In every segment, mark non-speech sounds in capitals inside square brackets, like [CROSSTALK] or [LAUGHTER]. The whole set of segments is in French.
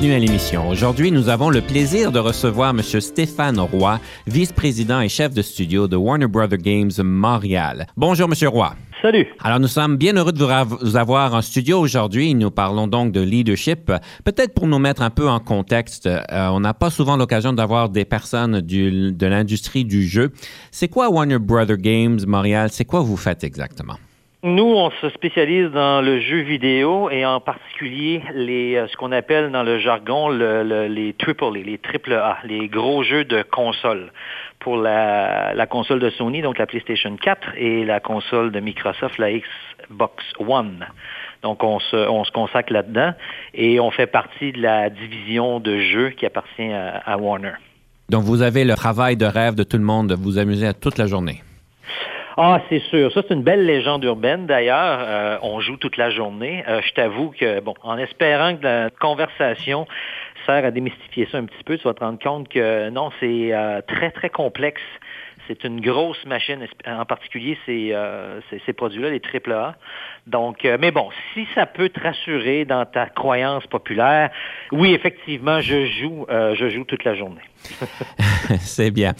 Bienvenue à l'émission. Aujourd'hui, nous avons le plaisir de recevoir M. Stéphane Roy, vice-président et chef de studio de Warner Brother Games Montréal. Bonjour, M. Roy. Salut. Alors, nous sommes bien heureux de vous avoir en studio aujourd'hui. Nous parlons donc de leadership. Peut-être pour nous mettre un peu en contexte, euh, on n'a pas souvent l'occasion d'avoir des personnes du, de l'industrie du jeu. C'est quoi Warner Brother Games Montréal? C'est quoi vous faites exactement? Nous, on se spécialise dans le jeu vidéo et en particulier les, euh, ce qu'on appelle dans le jargon les triple les triple A, les gros jeux de console pour la, console de Sony, donc la PlayStation 4 et la console de Microsoft, la Xbox One. Donc on se, on se consacre là-dedans et on fait partie de la division de jeux qui appartient à Warner. Donc vous avez le travail de rêve de tout le monde de vous amuser à toute la journée. Ah, c'est sûr. Ça, c'est une belle légende urbaine. D'ailleurs, euh, on joue toute la journée. Euh, je t'avoue que, bon, en espérant que la conversation sert à démystifier ça un petit peu, tu vas te rendre compte que non, c'est euh, très, très complexe. C'est une grosse machine, en particulier ces, ces, produits-là, les AAA. Donc, mais bon, si ça peut te rassurer dans ta croyance populaire, oui, effectivement, je joue, je joue toute la journée. [LAUGHS] c'est bien.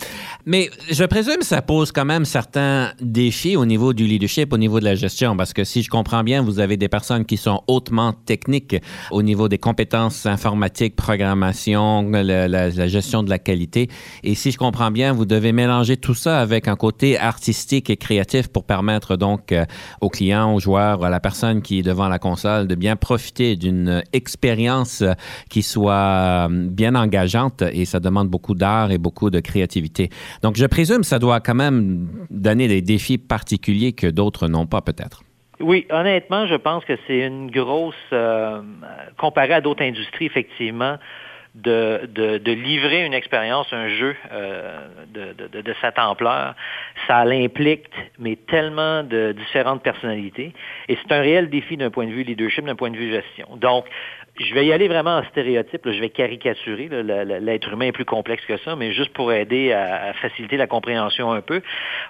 Mais je présume que ça pose quand même certains défis au niveau du leadership, au niveau de la gestion, parce que si je comprends bien, vous avez des personnes qui sont hautement techniques au niveau des compétences informatiques, programmation, la, gestion de la qualité. Et si je comprends bien, vous devez mélanger tout ça avec un côté artistique et créatif pour permettre donc euh, aux clients, aux joueurs, à la personne qui est devant la console de bien profiter d'une expérience qui soit euh, bien engageante et ça demande beaucoup d'art et beaucoup de créativité. Donc, je présume que ça doit quand même donner des défis particuliers que d'autres n'ont pas peut-être. Oui, honnêtement, je pense que c'est une grosse, euh, comparé à d'autres industries, effectivement, de, de, livrer une expérience, un jeu euh, de, de, cette ampleur, ça l'implique, mais tellement de différentes personnalités. Et c'est un réel défi d'un point de vue leadership, d'un point de vue gestion. Donc, je vais y aller vraiment en stéréotype, je vais caricaturer, l'être humain est plus complexe que ça, mais juste pour aider à, faciliter la compréhension un peu.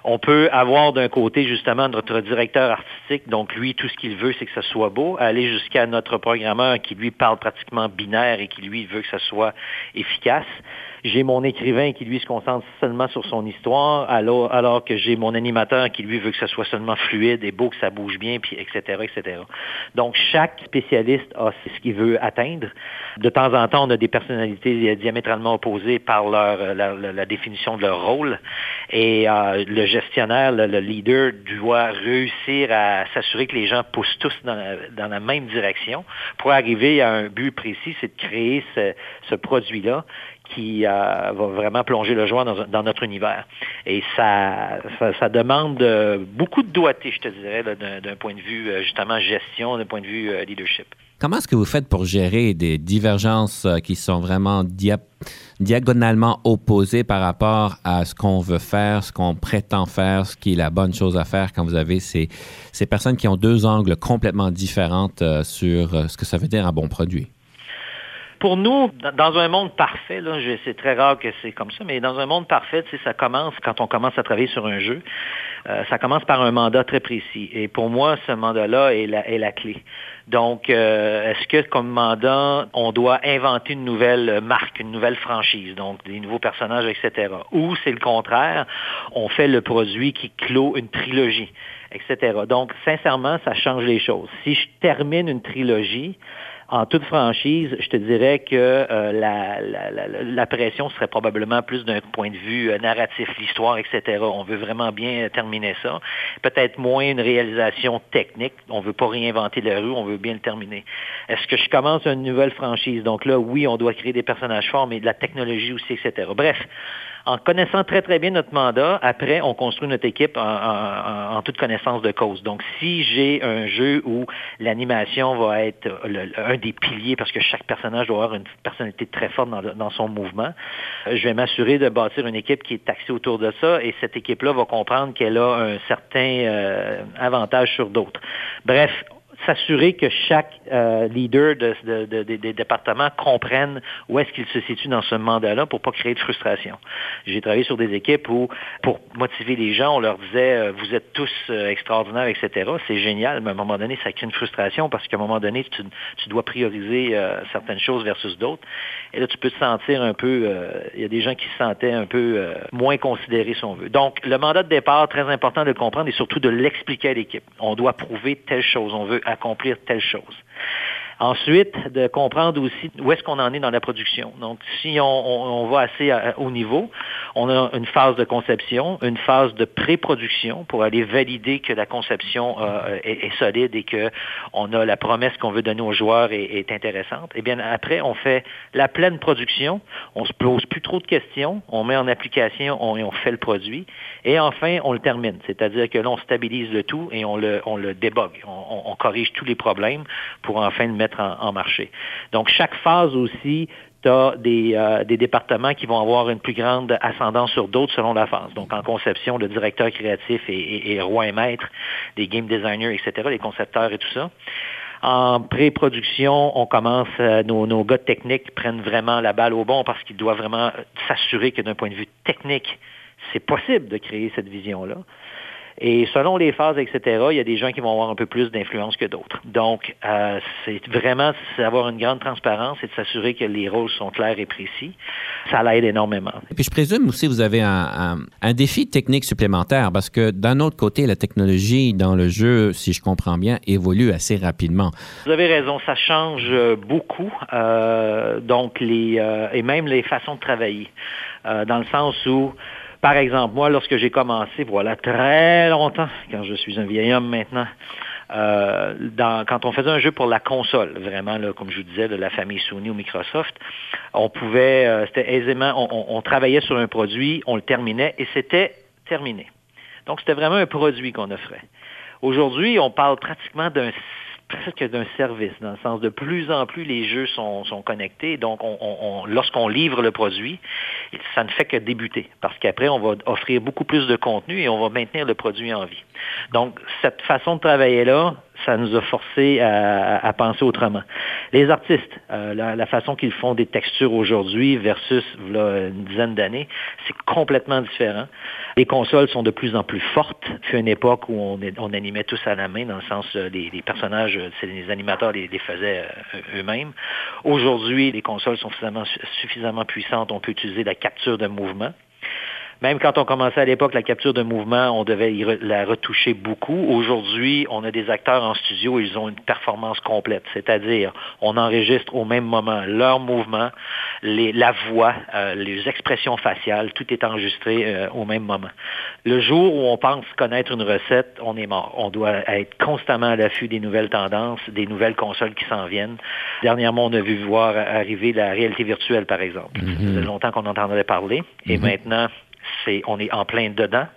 On peut avoir d'un côté justement notre directeur artistique, donc lui, tout ce qu'il veut, c'est que ça soit beau, aller jusqu'à notre programmeur qui lui parle pratiquement binaire et qui lui veut que ça soit efficace. J'ai mon écrivain qui, lui, se concentre seulement sur son histoire, alors, alors que j'ai mon animateur qui, lui, veut que ça soit seulement fluide et beau, que ça bouge bien, puis etc., etc. Donc, chaque spécialiste a ce qu'il veut atteindre. De temps en temps, on a des personnalités diamétralement opposées par leur, la, définition de leur rôle. Et euh, le gestionnaire, le, leader, doit réussir à s'assurer que les gens poussent tous dans, dans, la même direction pour arriver à un but précis, c'est de créer ce, ce produit-là qui euh, va vraiment plonger le joueur dans, notre univers. Et ça, ça, demande euh, beaucoup de doigté, je te dirais, d'un point de vue euh, justement gestion, d'un point de vue leadership. Comment est-ce que vous faites pour gérer des divergences qui sont vraiment diagonalement opposées par rapport à ce qu'on veut faire, ce qu'on prétend faire, ce qui est la bonne chose à faire quand vous avez ces, ces personnes qui ont deux angles complètement différents sur ce que ça veut dire un bon produit? Pour nous, dans un monde parfait, là, c'est très rare que c'est comme ça, mais dans un monde parfait, ça commence quand on commence à travailler sur un jeu. Euh, ça commence par un mandat très précis. Et pour moi, ce mandat-là est la, est la clé. Donc, euh, est-ce que comme mandat, on doit inventer une nouvelle marque, une nouvelle franchise, donc des nouveaux personnages, etc. Ou c'est le contraire, on fait le produit qui clôt une trilogie, etc. Donc, sincèrement, ça change les choses. Si je termine une trilogie, en toute franchise, je te dirais que euh, la, la, pression serait probablement plus d'un point de vue euh, narratif, l'histoire, etc. On veut vraiment bien terminer ça. Peut-être moins une réalisation technique. On veut pas réinventer la rue, on veut bien le terminer. Est-ce que je commence une nouvelle franchise? Donc là, oui, on doit créer des personnages forts, mais de la technologie aussi, etc. Bref, en connaissant très, très bien notre mandat, après, on construit notre équipe en, toute connaissance de cause. Donc, si j'ai un jeu où l'animation va être un des piliers, parce que chaque personnage doit avoir une personnalité très forte dans, son mouvement, euh, je vais m'assurer de bâtir une équipe qui est axée autour de ça, et cette équipe-là va comprendre qu'elle a un certain euh, avantage sur d'autres. Bref, s'assurer que chaque euh, leader des départements comprenne où est-ce qu'il se situe dans ce mandat-là pour pas créer de frustration. J'ai travaillé sur des équipes où, pour motiver les gens, on leur disait euh, vous êtes tous euh, extraordinaires, etc. C'est génial, mais à un moment donné, ça crée une frustration parce qu'à un moment donné, tu, dois prioriser certaines choses versus d'autres. Et là, tu peux te sentir un peu, il y a des gens qui se sentaient un peu moins considérés, si on veut. Donc, le mandat de départ, très important de le comprendre et surtout de l'expliquer à l'équipe. On doit prouver telle chose. On veut accomplir telle chose. Ensuite, de comprendre aussi où est-ce qu'on en est dans la production. Donc, si on, va assez haut niveau, on a une phase de conception, une phase de pré-production pour aller valider que la conception euh, est, solide et que on a la promesse qu'on veut donner aux joueurs est, intéressante. Et bien après, on fait la pleine production. On se pose plus trop de questions. On met en application on, et on fait le produit. Et enfin, on le termine. C'est-à-dire que là, on stabilise le tout et on le, on le débogue. On, on corrige tous les problèmes pour enfin le mettre en, marché. Donc, chaque phase aussi, tu as euh, des, départements qui vont avoir une plus grande ascendance sur d'autres selon la phase. Donc, en conception, le directeur créatif est, roi et maître, des game designers, etc., les concepteurs et tout ça. En pré-production, on commence, euh, nos, nos gars techniques prennent vraiment la balle au bon parce qu'ils doivent vraiment s'assurer que d'un point de vue technique, c'est possible de créer cette vision-là. Et selon les phases, etc., il y a des gens qui vont avoir un peu plus d'influence que d'autres. Donc, euh, c'est vraiment d'avoir une grande transparence et de s'assurer que les rôles sont clairs et précis. Ça l'aide énormément. Et puis, je présume aussi que vous avez un, un, défi technique supplémentaire parce que d'un autre côté, la technologie dans le jeu, si je comprends bien, évolue assez rapidement. Vous avez raison, ça change beaucoup. Euh, donc, les, euh, et même les façons de travailler. Euh, dans le sens où par exemple, moi, lorsque j'ai commencé, voilà, très longtemps, quand je suis un vieil homme maintenant, euh, quand on faisait un jeu pour la console, vraiment, là, comme je vous disais, de la famille Sony ou Microsoft, on pouvait, euh, c'était aisément, on, on, travaillait sur un produit, on le terminait et c'était terminé. Donc, c'était vraiment un produit qu'on offrait. Aujourd'hui, on parle pratiquement d'un presque d'un service, dans le sens de plus en plus les jeux sont, sont connectés. Donc, on, lorsqu'on livre le produit, ça ne fait que débuter, parce qu'après, on va offrir beaucoup plus de contenu et on va maintenir le produit en vie. Donc, cette façon de travailler-là, ça nous a forcé à, penser autrement. Les artistes, euh, la, façon qu'ils font des textures aujourd'hui versus une dizaine d'années, c'est complètement différent. Les consoles sont de plus en plus fortes. Il une époque où on, animait tous à la main, dans le sens euh, des, personnages, euh, les animateurs les, les faisaient eux-mêmes. Aujourd'hui, les consoles sont suffisamment puissantes. On peut utiliser la capture de mouvement. Même quand on commençait à l'époque la capture de mouvement, on devait la retoucher beaucoup. Aujourd'hui, on a des acteurs en studio, ils ont une performance complète, c'est-à-dire on enregistre au même moment leur mouvement, les, la voix, euh, les expressions faciales, tout est enregistré euh, au même moment. Le jour où on pense connaître une recette, on est mort. On doit être constamment à l'affût des nouvelles tendances, des nouvelles consoles qui s'en viennent. Dernièrement, on a vu voir arriver la réalité virtuelle, par exemple. Mm-hmm. Ça faisait longtemps qu'on entendait parler. Et mm-hmm. maintenant, c'est, on est en plein dedans.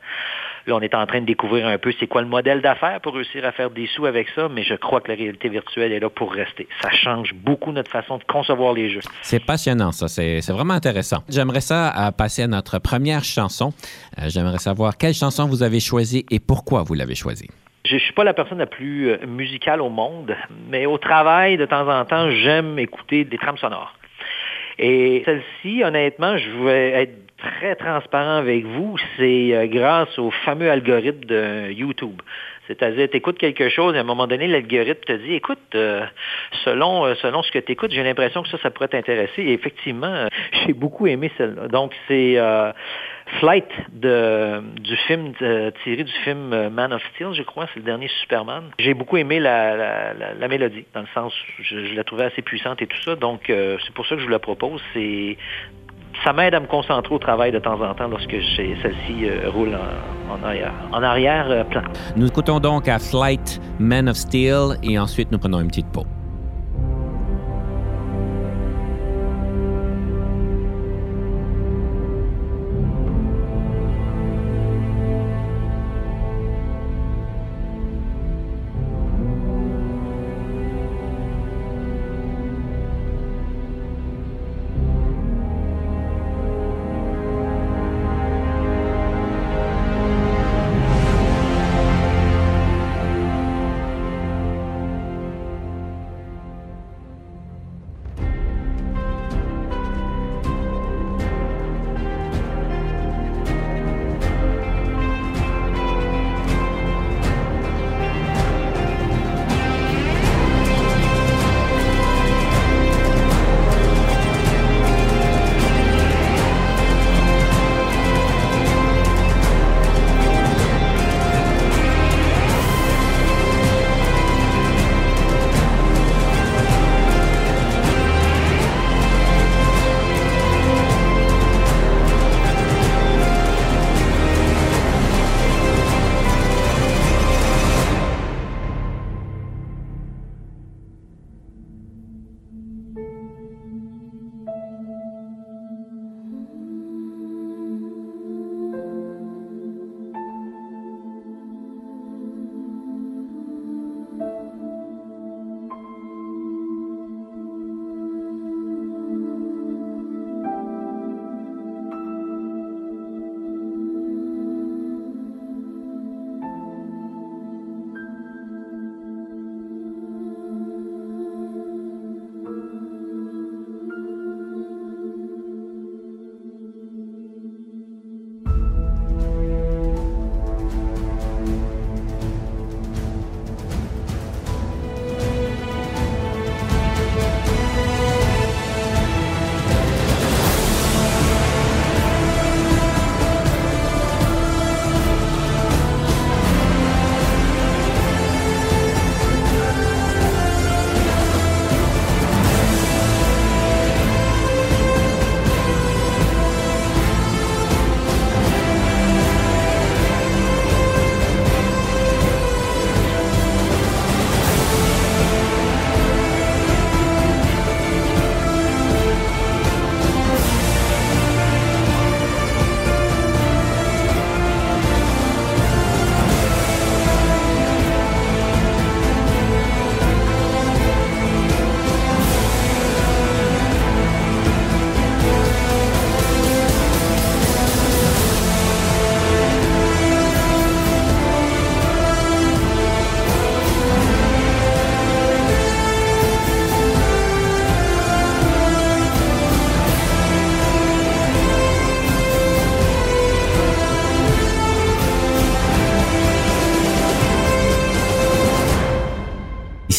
Là, on est en train de découvrir un peu c'est quoi le modèle d'affaires pour réussir à faire des sous avec ça, mais je crois que la réalité virtuelle est là pour rester. Ça change beaucoup notre façon de concevoir les jeux. C'est passionnant, ça. C'est, vraiment intéressant. J'aimerais ça euh, passer à notre première chanson. Euh, j'aimerais savoir quelle chanson vous avez choisie et pourquoi vous l'avez choisie. Je ne suis pas la personne la plus euh, musicale au monde, mais au travail, de temps en temps, j'aime écouter des trames sonores. Et celle-ci, honnêtement, je vais être très transparent avec vous, c'est euh, grâce au fameux algorithme de YouTube. C'est-à-dire, tu écoutes quelque chose et à un moment donné, l'algorithme te dit, écoute, euh, selon, euh, selon ce que tu écoutes, j'ai l'impression que ça, ça pourrait t'intéresser. Et effectivement, euh, j'ai beaucoup aimé celle-là. Donc, c'est Flight de, du film tiré du film Man of Steel, je crois, c'est le dernier Superman. J'ai beaucoup aimé la, la, la, mélodie, dans le sens, je, je, la trouvais assez puissante et tout ça. Donc, c'est pour ça que je vous la propose. C'est ça m'aide à me concentrer au travail de temps en temps lorsque celle-ci euh, roule en, arrière, en arrière-plan. Euh, nous écoutons donc à Flight, Men of Steel, et ensuite nous prenons une petite pause.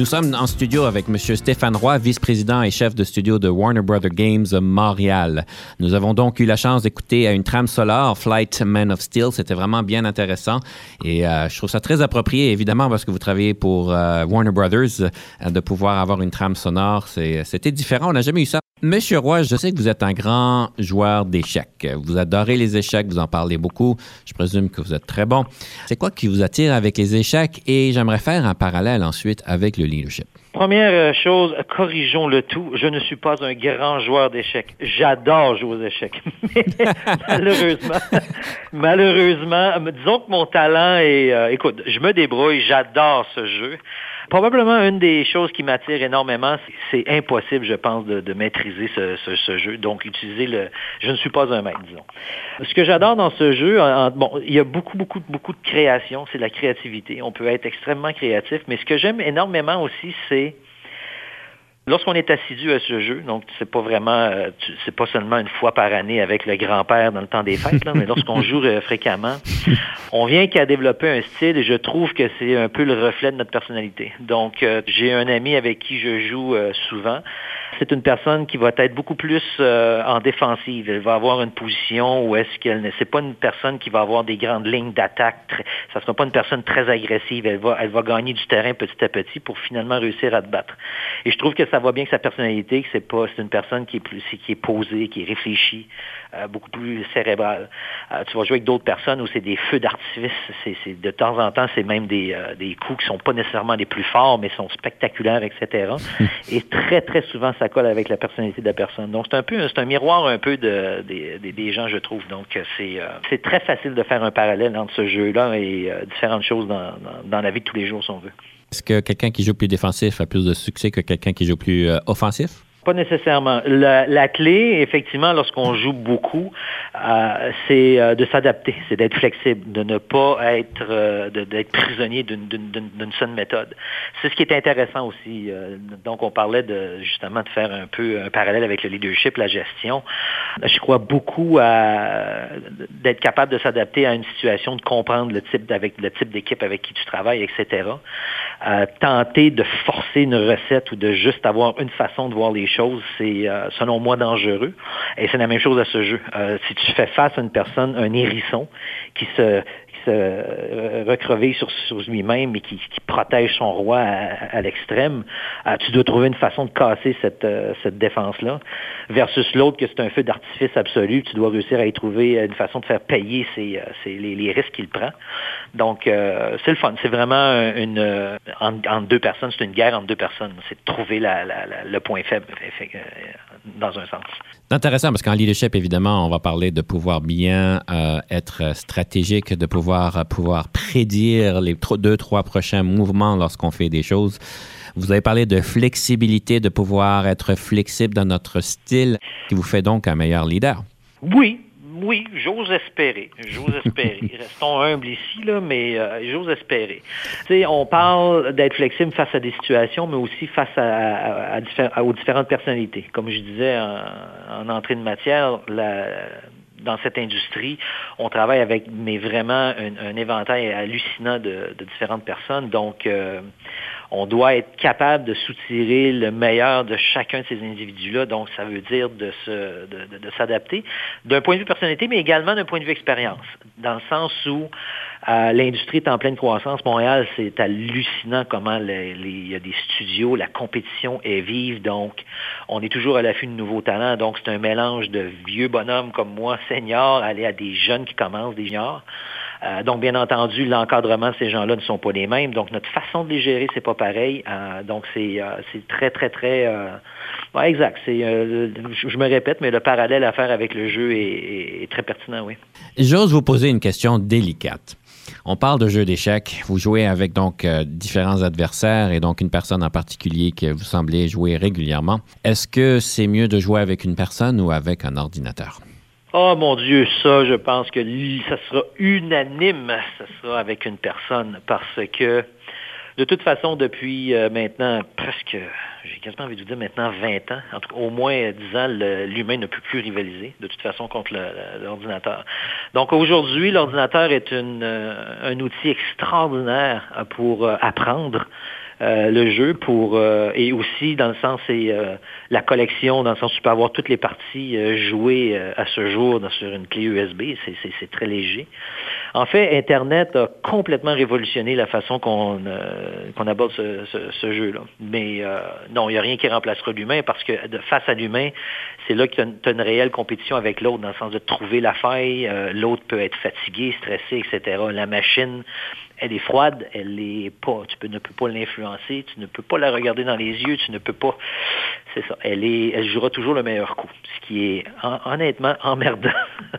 Nous sommes en studio avec M. Stéphane Roy, vice-président et chef de studio de Warner Brother Games Montréal. Nous avons donc eu la chance d'écouter une trame sonore, Flight Man of Steel. C'était vraiment bien intéressant et euh, je trouve ça très approprié, évidemment, parce que vous travaillez pour euh, Warner Brothers, euh, de pouvoir avoir une trame sonore. C'était différent. On n'a jamais eu ça. Monsieur Roy, je sais que vous êtes un grand joueur d'échecs. Vous adorez les échecs, vous en parlez beaucoup. Je présume que vous êtes très bon. C'est quoi qui vous attire avec les échecs? Et j'aimerais faire un parallèle ensuite avec le leadership. Première euh, chose, corrigeons le tout. Je ne suis pas un grand joueur d'échecs. J'adore jouer aux échecs. [LAUGHS] Malheureusement, [LAUGHS] malheureusement, disons que mon talent est... Euh, écoute, je me débrouille, j'adore ce jeu. Probablement une des choses qui m'attire énormément, c'est impossible, je pense, de, maîtriser ce, jeu. Donc, utiliser le... Je ne suis pas un maître, disons. Ce que j'adore dans ce jeu, bon, il y a beaucoup, beaucoup, beaucoup de création, c'est la créativité. On peut être extrêmement créatif, mais ce que j'aime énormément aussi, c'est Lorsqu'on est assidu à ce jeu, donc c'est pas vraiment, euh, c'est pas seulement une fois par année avec le grand-père dans le temps des fêtes, mais lorsqu'on [LAUGHS] joue euh, fréquemment, on vient qu'à développer un style et je trouve que c'est un peu le reflet de notre personnalité. Donc, euh, j'ai un ami avec qui je joue souvent c'est une personne qui va être beaucoup plus euh, en défensive. Elle va avoir une position où est-ce qu'elle ne... C'est pas une personne qui va avoir des grandes lignes d'attaque. Ça sera pas une personne très agressive. Elle va, elle va gagner du terrain petit à petit pour finalement réussir à te battre. Et je trouve que ça va bien que sa personnalité, que c'est pas, c'est une personne qui est plus, qui est posée, qui est réfléchie, euh, beaucoup plus cérébrale. Euh, tu vas jouer avec d'autres personnes où c'est des feux d'artifice. C'est, de temps en temps, c'est même des, des coups qui sont pas nécessairement les plus forts, mais sont spectaculaires, etc. [LAUGHS] Et très, très souvent, ça avec la personnalité de la personne. Donc, c'est un peu, un miroir un peu de, des, gens, je trouve. Donc, c'est, euh, c'est très facile de faire un parallèle entre ce jeu-là et euh, différentes choses dans, dans, la vie de tous les jours, si on veut. Est-ce que quelqu'un qui joue plus défensif a plus de succès que quelqu'un qui joue plus euh, offensif? Pas nécessairement. La, clé, effectivement, lorsqu'on joue beaucoup, euh, c'est euh, de s'adapter, c'est d'être flexible, de ne pas être euh, d'être prisonnier d'une seule méthode. C'est ce qui est intéressant aussi. donc, on parlait de justement de faire un peu un parallèle avec le leadership, la gestion. Je crois beaucoup à d'être capable de s'adapter à une situation, de comprendre le type avec le type d'équipe avec qui tu travailles, etc. tenter de forcer une recette ou de juste avoir une façon de voir les choses, c'est euh, selon moi dangereux. Et c'est la même chose à ce jeu. Euh, si tu fais face à une personne, un hérisson, qui se, se euh, recrever sur, lui-même et qui, protège son roi à, l'extrême, euh, tu dois trouver une façon de casser cette, euh, cette défense-là, versus l'autre que c'est un feu d'artifice absolu, tu dois réussir à y trouver une façon de faire payer ses, les, risques qu'il prend. Donc, c'est le fun. C'est vraiment une entre, deux personnes, c'est une guerre entre deux personnes. C'est de trouver le point faible dans un sens. C'est intéressant parce qu'en leadership, évidemment, on va parler de pouvoir bien être stratégique, de pouvoir pouvoir, prédire les deux, trois prochains mouvements lorsqu'on fait des choses. Vous avez parlé de flexibilité, de pouvoir être flexible dans notre style, qui vous fait donc un meilleur leader. Oui, oui, j'ose espérer. J'ose espérer. [LAUGHS] Restons humbles ici, là, mais euh, j'ose espérer. On parle d'être flexible face à des situations, mais aussi face à, aux différentes personnalités. Comme je disais en, en entrée de matière, la, dans cette industrie, on travaille avec mais vraiment un, éventail hallucinant de, différentes personnes. Donc, euh, on doit être capable de soutirer le meilleur de chacun de ces individus-là. Donc, ça veut dire de, s'adapter d'un point de vue personnalité, mais également d'un point de vue expérience, dans le sens où euh, l'industrie est en pleine croissance. Montréal, c'est hallucinant comment il y a des studios, la compétition est vive, donc on est toujours à l'affût de nouveaux talents. Donc, c'est un mélange de vieux bonhommes comme moi, seniors, aller à des jeunes qui commencent, des juniors. Euh, donc, bien entendu, l'encadrement de ces gens-là ne sont pas les mêmes. Donc, notre façon de les gérer, c'est pas pareil. Euh, donc, c'est très, très, très... exact. je, me répète, mais le parallèle à faire avec le jeu est très pertinent, oui. J'ose vous poser une question délicate. On parle de jeu d'échecs. Vous jouez avec donc euh, différents adversaires et donc une personne en particulier que vous semblez jouer régulièrement. Est-ce que c'est mieux de jouer avec une personne ou avec un ordinateur? Oh mon Dieu, ça, je pense que ça sera unanime, ça sera avec une personne parce que de toute façon, depuis euh, maintenant presque, j'ai quasiment envie de vous dire maintenant 20 ans, en tout cas au moins 10 ans, l'humain ne peut plus rivaliser de toute façon contre l'ordinateur. Donc aujourd'hui, l'ordinateur est une, euh, un outil extraordinaire pour euh, apprendre. Le jeu pour et aussi dans le sens c'est la collection dans le sens où tu peux avoir toutes les parties jouées à ce jour sur une clé USB c'est très léger en fait, Internet a complètement révolutionné la façon qu'on euh, aborde ce, jeu-là. Mais euh, non, il n'y a rien qui remplacera l'humain parce que face à l'humain, c'est là que tu as, une réelle compétition avec l'autre, dans le sens de trouver la faille. Euh, l'autre peut être fatigué, stressé, etc. La machine, elle est froide, elle est pas, tu ne peux pas l'influencer, tu ne peux pas la regarder dans les yeux, tu ne peux pas, c'est ça, elle elle jouera toujours le meilleur coup, ce qui est honnêtement emmerdant.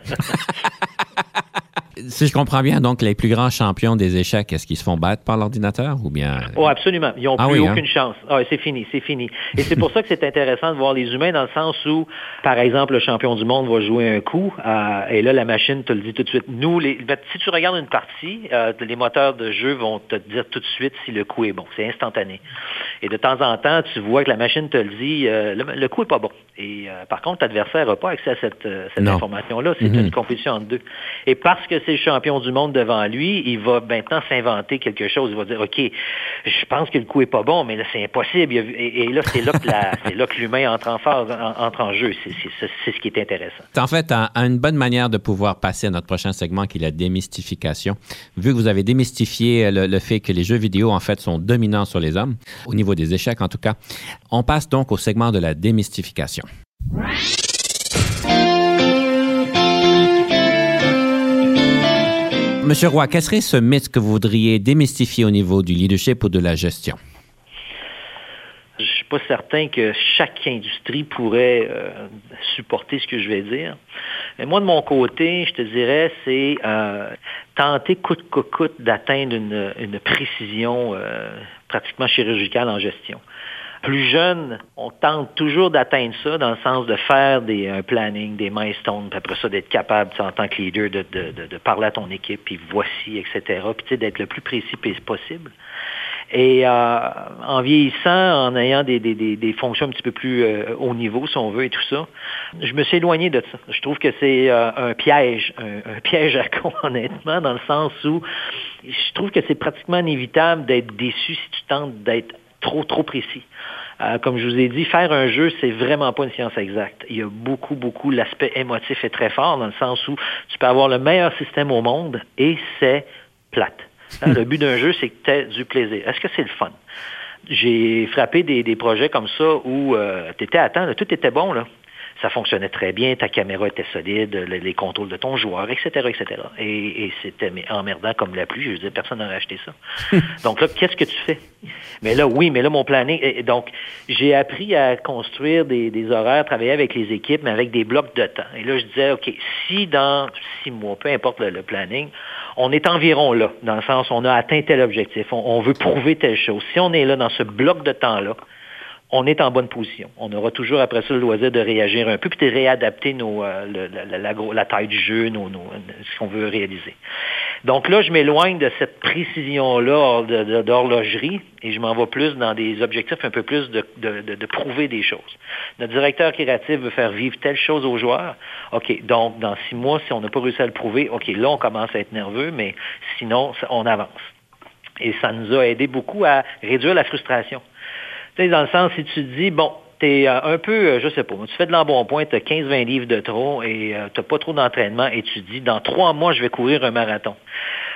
[LAUGHS] Si je comprends bien, donc les plus grands champions des échecs, est-ce qu'ils se font battre par l'ordinateur ou bien? Oh, absolument. Ils n'ont Ah plus oui, hein? aucune chance. Ah, c'est fini, c'est fini. Et c'est pour ça que c'est intéressant de voir les humains dans le sens où, par exemple, le champion du monde va jouer un coup euh, et là, la machine te le dit tout de suite. Nous, les, ben, si tu regardes une partie, euh, les moteurs de jeu vont te dire tout de suite si le coup est bon. C'est instantané. Et de temps en temps, tu vois que la machine te le dit, euh, le, le coup est pas bon. Et euh, par contre, l'adversaire n'a pas accès à cette, euh, cette information-là. C'est Mhm. une compétition entre deux. Et parce que c'est le champion du monde devant lui, il va maintenant s'inventer quelque chose. Il va dire, OK, je pense que le coup est pas bon, mais là, c'est impossible. Et, et là, [LAUGHS] c'est là que l'humain entre en phase, en- entre en jeu. C'est ce qui est intéressant. En fait, un- une bonne manière de pouvoir passer à notre prochain segment qui est la démystification. Vu que vous avez démystifié le, le fait que les jeux vidéo, en fait, sont dominants sur les hommes, au des échecs en tout cas, on passe donc au segment de la démystification. Monsieur Roy, quel serait ce mythe que vous voudriez démystifier au niveau du leadership ou de la gestion? Je suis pas certain que chaque industrie pourrait euh, supporter ce que je vais dire. Mais moi, de mon côté, je te dirais, c'est euh, tenter coûte que coûte d'atteindre une, une précision euh, pratiquement chirurgicale en gestion. Plus jeune, on tente toujours d'atteindre ça dans le sens de faire des, un planning, des milestones, puis après ça, d'être capable, en tant que leader, de, de, de, de parler à ton équipe, puis voici, etc., puis d'être le plus précis possible. Et euh, en vieillissant, en ayant des, des, des, des fonctions un petit peu plus euh, haut niveau, si on veut, et tout ça, je me suis éloigné de ça. Je trouve que c'est euh, un piège, un, un piège à [LAUGHS] con, honnêtement, dans le sens où je trouve que c'est pratiquement inévitable d'être déçu si tu tentes d'être trop, trop précis. Euh, comme je vous ai dit, faire un jeu, c'est vraiment pas une science exacte. Il y a beaucoup, beaucoup, l'aspect émotif est très fort dans le sens où tu peux avoir le meilleur système au monde et c'est plate. Hein, le but d'un jeu, c'est que tu aies du plaisir. Est-ce que c'est le fun? J'ai frappé des, projets comme ça où euh, tu étais à tout était bon, là. Ça fonctionnait très bien, ta caméra était solide, les, les contrôles de ton joueur, etc., etc. Et, et c'était emmerdant comme la pluie. Je veux dire, personne n'aurait acheté ça. [LAUGHS] donc là, qu'est-ce que tu fais? Mais là, oui, mais là, mon planning... Et donc, j'ai appris à construire des, des, horaires, travailler avec les équipes, mais avec des blocs de temps. Et là, je disais, OK, si dans six mois, peu importe le, le planning, on est environ là, dans le sens on a atteint tel objectif, on, on veut prouver telle chose. Si on est là dans ce bloc de temps-là, on est en bonne position. On aura toujours après ça le loisir de réagir un peu, puis de réadapter nos, euh, la, taille du jeu, nos, nos, ce qu'on veut réaliser. Donc là, je m'éloigne de cette précision-là d'horlogerie et je m'en vais plus dans des objectifs un peu plus de, de, de, de, prouver des choses. Notre directeur créatif veut faire vivre telle chose aux joueurs. OK, donc dans six mois, si on n'a pas réussi à le prouver, OK, là, on commence à être nerveux, mais sinon, on avance. Et ça nous a aidé beaucoup à réduire la frustration. Tu sais, dans le sens, si tu te dis, bon, tu es un peu, je sais pas, tu fais de l'embonpoint, tu as 15-20 livres de trop et euh, tu n'as pas trop d'entraînement et tu te dis, dans trois mois, je vais courir un marathon.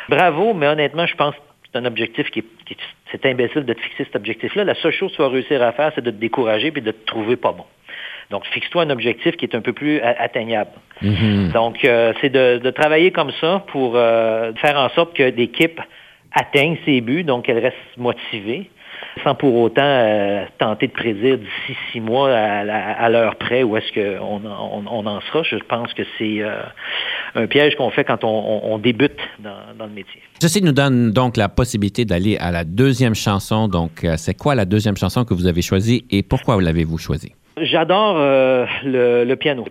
Bravo, mais honnêtement, je pense que c'est un objectif qui est, qui est c'est imbécile de te fixer cet objectif-là. La seule chose que tu vas réussir à faire, c'est de te décourager puis de te trouver pas bon. Donc, fixe-toi un objectif qui est un peu plus atteignable. Mm -hmm. Donc, euh, c'est de, de, travailler comme ça pour euh, faire en sorte que l'équipe atteigne ses buts, donc elle reste motivée sans pour autant euh, tenter de prédire d'ici six mois à, à, à l'heure près où est-ce qu'on on, on, en sera. Je pense que c'est euh, un piège qu'on fait quand on, on débute dans, dans, le métier. Ceci nous donne donc la possibilité d'aller à la deuxième chanson. Donc, euh, c'est quoi la deuxième chanson que vous avez choisie et pourquoi l'avez-vous choisie? J'adore euh, le, le, piano.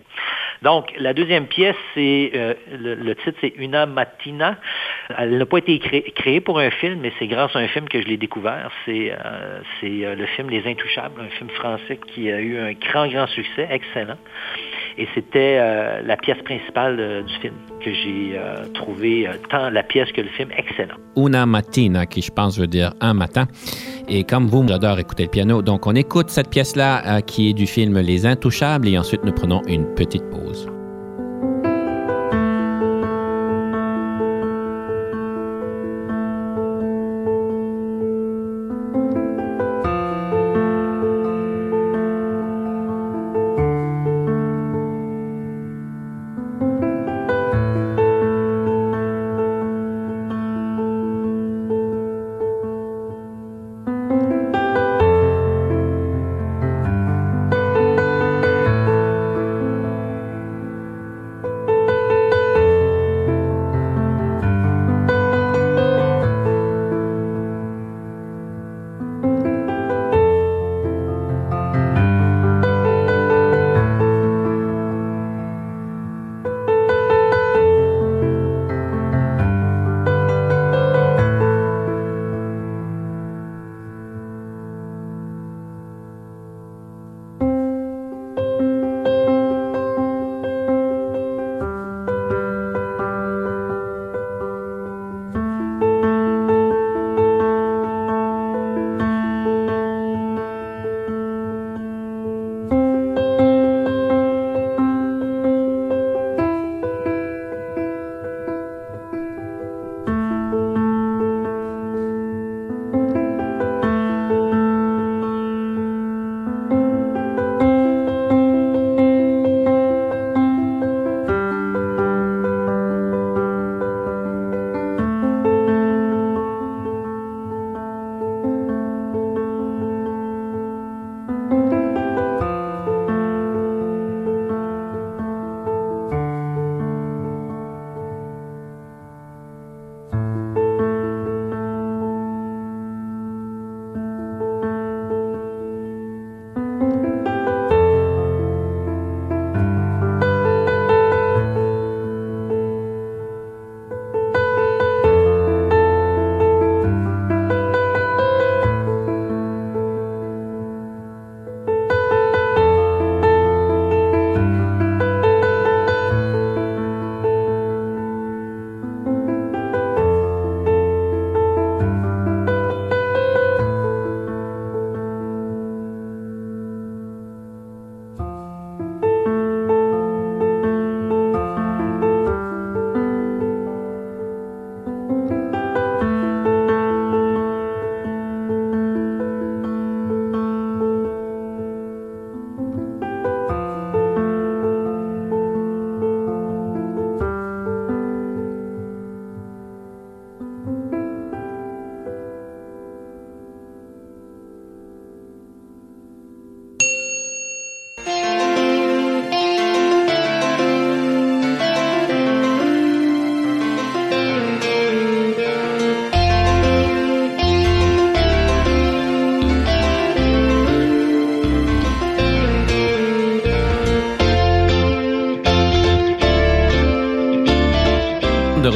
Donc, la deuxième pièce, c'est euh, le, titre, c'est Una Mattina. Elle n'a pas été créée, pour un film, mais c'est grâce à un film que je l'ai découvert. C'est euh, le film Les Intouchables, un film français qui a eu un grand, grand succès, excellent. Et c'était euh, la pièce principale euh, du film que j'ai euh, trouvé tant la pièce que le film excellent. Una mattina, qui je pense veut dire un matin. Et comme vous, j'adore écouter le piano. Donc on écoute cette pièce-là qui est du film Les Intouchables et ensuite nous prenons une petite pause.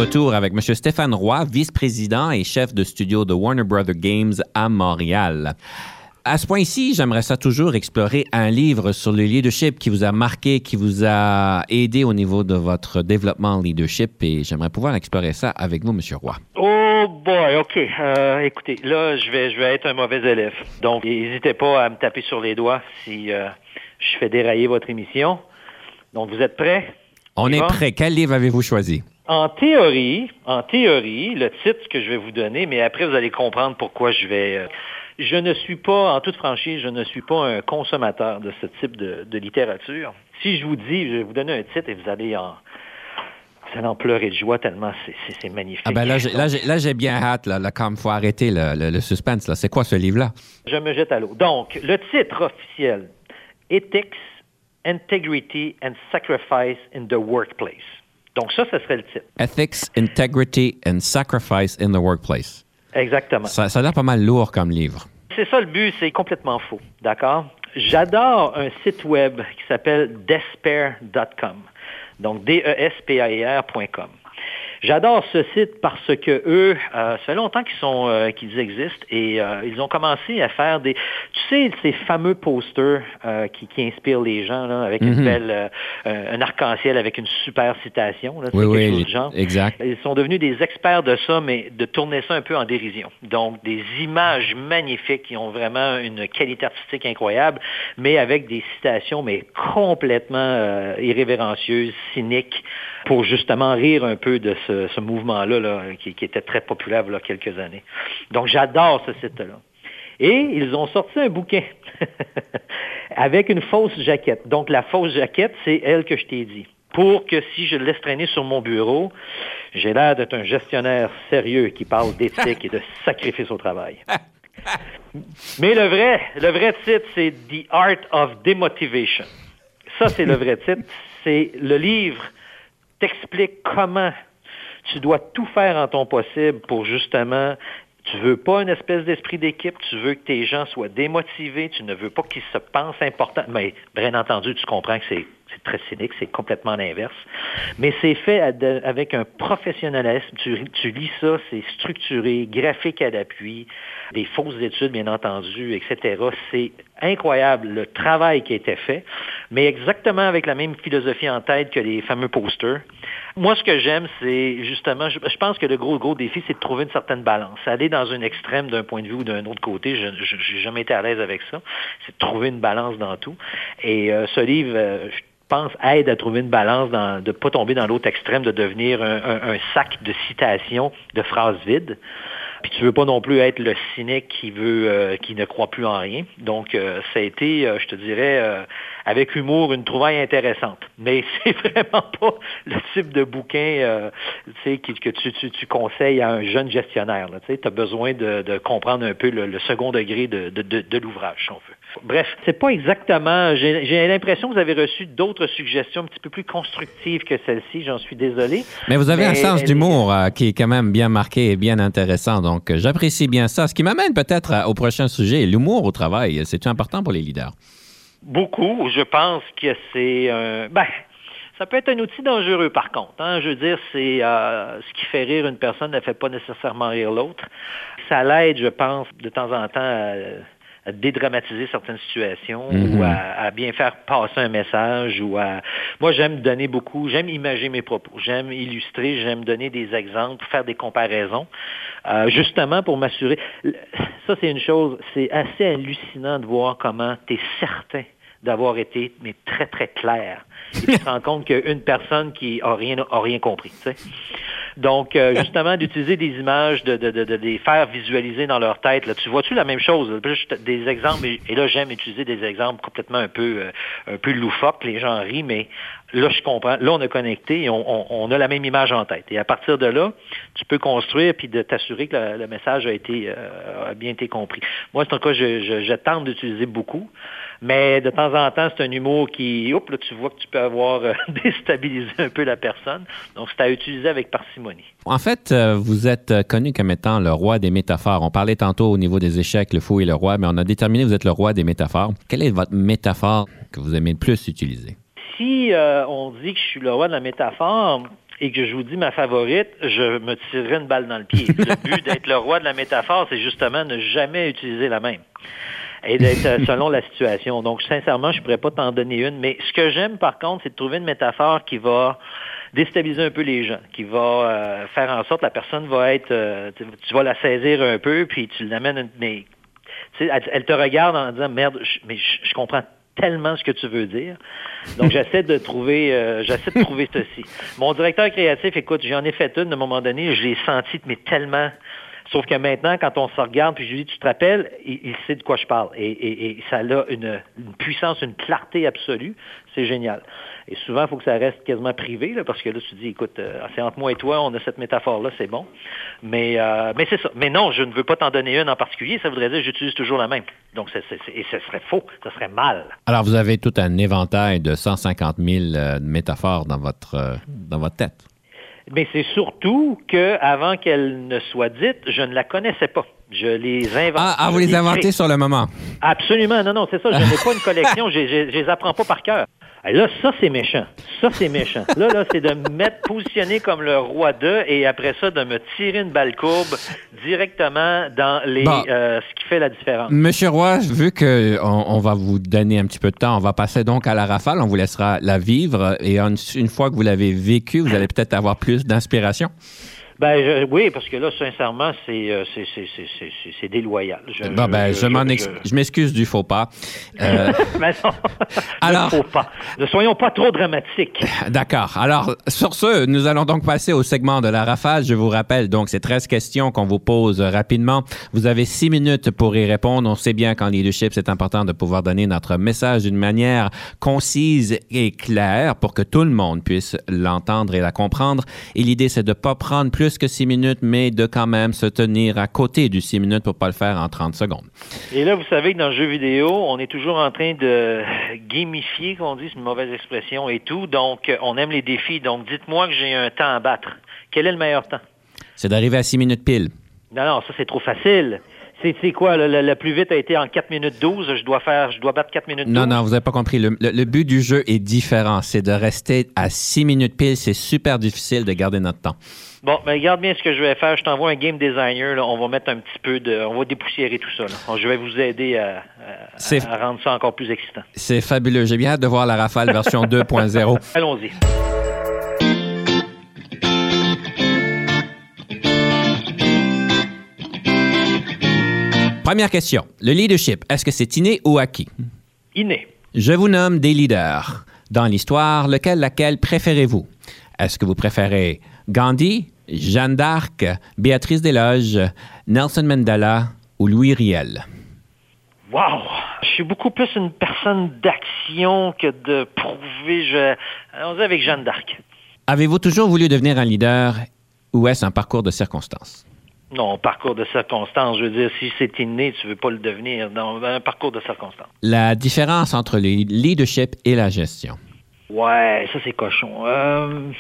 Retour avec M. Stéphane Roy, vice-président et chef de studio de Warner Brother Games à Montréal. À ce point-ci, j'aimerais ça toujours explorer un livre sur le leadership qui vous a marqué, qui vous a aidé au niveau de votre développement leadership et j'aimerais pouvoir explorer ça avec vous, M. Roy. Oh boy, OK. Euh, écoutez, là, je vais, je vais être un mauvais élève. Donc, n'hésitez pas à me taper sur les doigts si euh, je fais dérailler votre émission. Donc, vous êtes prêts? On est prêt. Quel livre avez-vous choisi? En théorie, en théorie, le titre que je vais vous donner, mais après vous allez comprendre pourquoi je vais. Euh, je ne suis pas, en toute franchise, je ne suis pas un consommateur de ce type de, littérature. Si je vous dis, je vais vous donner un titre et vous allez en, vous allez en pleurer de joie tellement c'est magnifique. Ah ben là, j'ai bien hâte, là, comme il faut arrêter le, suspense. C'est quoi ce livre-là? Je me jette à l'eau. Donc, le titre officiel, Ethics, Integrity and Sacrifice in the Workplace. Donc ça, ce serait le titre. Ethics, Integrity and Sacrifice in the Workplace. Exactement. Ça, ça a l'air pas mal lourd comme livre. C'est ça le but, c'est complètement faux. D'accord? J'adore un site web qui s'appelle despair.com. Donc, D-E-S-P-A-R.com. J'adore ce site parce que eux, euh, ça fait longtemps qu'ils sont euh, qu'ils existent et euh, ils ont commencé à faire des, tu sais, ces fameux posters euh, qui, qui, inspirent les gens là, avec une mhm. belle, un arc-en-ciel avec une super citation. Là, oui, oui, genre. exact. Ils sont devenus des experts de ça, mais de tourner ça un peu en dérision. Donc des images magnifiques qui ont vraiment une qualité artistique incroyable, mais avec des citations mais complètement irrévérencieuses, cyniques, pour justement rire un peu de ce, mouvement-là qui, était très populaire il y a quelques années. Donc j'adore ce site-là. Et ils ont sorti un bouquin [LAUGHS] avec une fausse jaquette. Donc la fausse jaquette, c'est elle que je t'ai dit. Pour que si je le laisse traîner sur mon bureau, j'ai l'air d'être un gestionnaire sérieux qui parle d'éthique et de [LAUGHS] sacrifice au travail. Mais le vrai, le vrai titre, c'est The Art of Demotivation. Ça, c'est le vrai titre. C'est le livre t'explique comment tu dois tout faire en ton possible pour justement tu veux pas une espèce d'esprit d'équipe, tu veux que tes gens soient démotivés, tu ne veux pas qu'ils se pensent importants. Mais bien entendu, tu comprends que c'est très cynique, c'est complètement l'inverse. Mais c'est fait avec un professionnalisme. Tu, lis ça, c'est structuré, graphique à l'appui, des fausses études, bien entendu, etc. C'est incroyable le travail qui a été fait, mais exactement avec la même philosophie en tête que les fameux posters. Moi, ce que j'aime, c'est justement, je, pense que le gros, gros défi, c'est de trouver une certaine balance. Aller dans un extrême d'un point de vue ou d'un autre côté, je n'ai jamais été à l'aise avec ça. C'est de trouver une balance dans tout. Et euh, ce livre, euh, pense, aide à trouver une balance, dans, de ne pas tomber dans l'autre extrême, de devenir un, sac de citations, de phrases vides. Puis tu veux pas non plus être le cynique qui veut, euh, qui ne croit plus en rien. Donc, ça a été, je te dirais, avec humour, une trouvaille intéressante. Mais [LAUGHS] c'est vraiment pas le type de bouquin euh, que tu, conseilles à un jeune gestionnaire. Tu as besoin de, comprendre un peu le, second degré de, l'ouvrage, si on veut. Bref, c'est pas exactement. J'ai l'impression que vous avez reçu d'autres suggestions un petit peu plus constructives que celle-ci. J'en suis désolé. Mais vous avez un sens d'humour euh, qui est quand même bien marqué et bien intéressant. Donc, j'apprécie bien ça. Ce qui m'amène peut-être au prochain sujet, l'humour au travail. C'est important pour les leaders? Beaucoup. Je pense que c'est un... Ben, ça peut être un outil dangereux, par contre. Hein. Je veux dire, c'est euh, ce qui fait rire une personne ne fait pas nécessairement rire l'autre. Ça l'aide, je pense, de temps en temps à, dédramatiser certaines situations ou mm-hmm. à, bien faire passer un message ou à. Moi, j'aime donner beaucoup, j'aime imager mes propos, j'aime illustrer, j'aime donner des exemples, faire des comparaisons, euh, justement pour m'assurer. Ça, c'est une chose, c'est assez hallucinant de voir comment tu es certain d'avoir été mais très, très clair. Et tu te rends compte qu'une personne qui a rien, a rien compris. Tu sais. Donc, euh, justement, d'utiliser des images, de, de, de, les faire visualiser dans leur tête. Là, tu vois-tu la même chose? Des exemples, et là, j'aime utiliser des exemples complètement un peu, euh, un peu loufoques. Les gens rient, mais là, je comprends. Là, on a connecté et on, on, a la même image en tête. Et à partir de là, tu peux construire puis de t'assurer que le, message a été euh, a bien été compris. Moi, c'est un cas, je, je, je tente d'utiliser beaucoup. Mais de temps en temps, c'est un humour qui, oups, là, tu vois que tu peux avoir euh, [LAUGHS] déstabilisé un peu la personne. Donc, c'est à utiliser avec parcimonie. En fait, euh, vous êtes connu comme étant le roi des métaphores. On parlait tantôt au niveau des échecs, le fou et le roi, mais on a déterminé que vous êtes le roi des métaphores. Quelle est votre métaphore que vous aimez le plus utiliser? Si euh, on dit que je suis le roi de la métaphore, et que je vous dis ma favorite, je me tirerai une balle dans le pied. Le [LAUGHS] but d'être le roi de la métaphore, c'est justement ne jamais utiliser la même et d'être euh, selon la situation. Donc, sincèrement, je pourrais pas t'en donner une. Mais ce que j'aime, par contre, c'est de trouver une métaphore qui va déstabiliser un peu les gens, qui va euh, faire en sorte que la personne va être, euh, tu vas la saisir un peu, puis tu l'amènes, mais elle, elle, te regarde en disant merde, mais je, comprends tellement ce que tu veux dire. Donc j'essaie de trouver, j'essaie de trouver ceci. Mon directeur créatif, écoute, j'en ai fait une à un moment donné, je l'ai senti mais tellement Sauf que maintenant, quand on se regarde, puis je lui dis, tu te rappelles, il, sait de quoi je parle. Et, ça a une, puissance, une clarté absolue. C'est génial. Et souvent, il faut que ça reste quasiment privé, parce que là, tu dis, écoute, euh, c'est entre moi et toi, on a cette métaphore-là, c'est bon. Mais, euh, mais c'est ça. Mais non, je ne veux pas t'en donner une en particulier. Ça voudrait dire que j'utilise toujours la même. Donc, et ce serait faux. Ce serait mal. Alors, vous avez tout un éventail de 150 000 euh, métaphores dans votre, dans votre tête. Mais c'est surtout qu'avant qu'elle ne soit dite, je ne la connaissais pas. Je les invente. Ah, ah vous les inventez sur le moment. Absolument. Non, non, c'est ça. Je n'ai pas une collection. [LAUGHS] Je ne les apprends pas par cœur. Là, ça, c'est méchant. Ça, c'est méchant. Là, là, c'est de me mettre positionné comme le roi d'eux et après ça, de me tirer une balle courbe directement dans les, euh, ce qui fait la différence. Monsieur Roy, vu qu'on on va vous donner un petit peu de temps, on va passer donc à la rafale. On vous laissera la vivre et une fois que vous l'avez vécue, vous allez peut-être avoir plus d'inspiration. Ben oui, parce que là, sincèrement, c'est euh, c'est déloyal. Je, bon, ben, je, m'en je, m'excuse du faux pas. [LAUGHS] Euh... Mais non, [LAUGHS] Alors, faux pas. Ne soyons pas trop dramatiques. [LAUGHS] D'accord. Alors, sur ce, nous allons donc passer au segment de la rafale. Je vous rappelle donc ces 13 questions qu'on vous pose rapidement. Vous avez 6 minutes pour y répondre. On sait bien qu'en leadership, c'est important de pouvoir donner notre message d'une manière concise et claire pour que tout le monde puisse l'entendre et la comprendre. Et l'idée, c'est de ne pas prendre plus que six minutes, mais de quand même se tenir à côté du six minutes pour pas le faire en 30 secondes. Et là, vous savez que dans le jeu vidéo, on est toujours en train de gamifier, qu'on dit, c'est une mauvaise expression et tout. Donc, on aime les défis. Donc, dites-moi que j'ai un temps à battre. Quel est le meilleur temps? C'est d'arriver à six minutes pile. Non, non, ça, c'est trop facile. C'est quoi, le, plus vite a été en 4 minutes 12, je dois faire, je dois battre 4 minutes 12. Non, non, vous n'avez pas compris. Le, le, but du jeu est différent. C'est de rester à 6 minutes pile. C'est super difficile de garder notre temps. Bon, mais regarde bien ce que je vais faire. Je t'envoie un game designer. Là. On va mettre un petit peu de. On va dépoussiérer tout ça. Je vais vous aider à, rendre ça encore plus excitant. C'est fabuleux. J'ai bien hâte de voir la Rafale version [LAUGHS] 2.0. Allons-y. Première question. Le leadership, est-ce que c'est inné ou acquis? Inné. Je vous nomme des leaders. Dans l'histoire, lequel, laquelle préférez-vous? Est-ce que vous préférez Gandhi, Jeanne d'Arc, Béatrice Desloges, Nelson Mandela ou Louis Riel? Wow! Je suis beaucoup plus une personne d'action que de prouver. Je... Allons-y avec Jeanne d'Arc. Avez-vous toujours voulu devenir un leader ou est-ce un parcours de circonstances? Non, parcours de circonstances. Je veux dire, si c'est inné, tu ne veux pas le devenir. dans un parcours de circonstances. La différence entre le leadership et la gestion. Ouais, ça c'est cochon. Euh,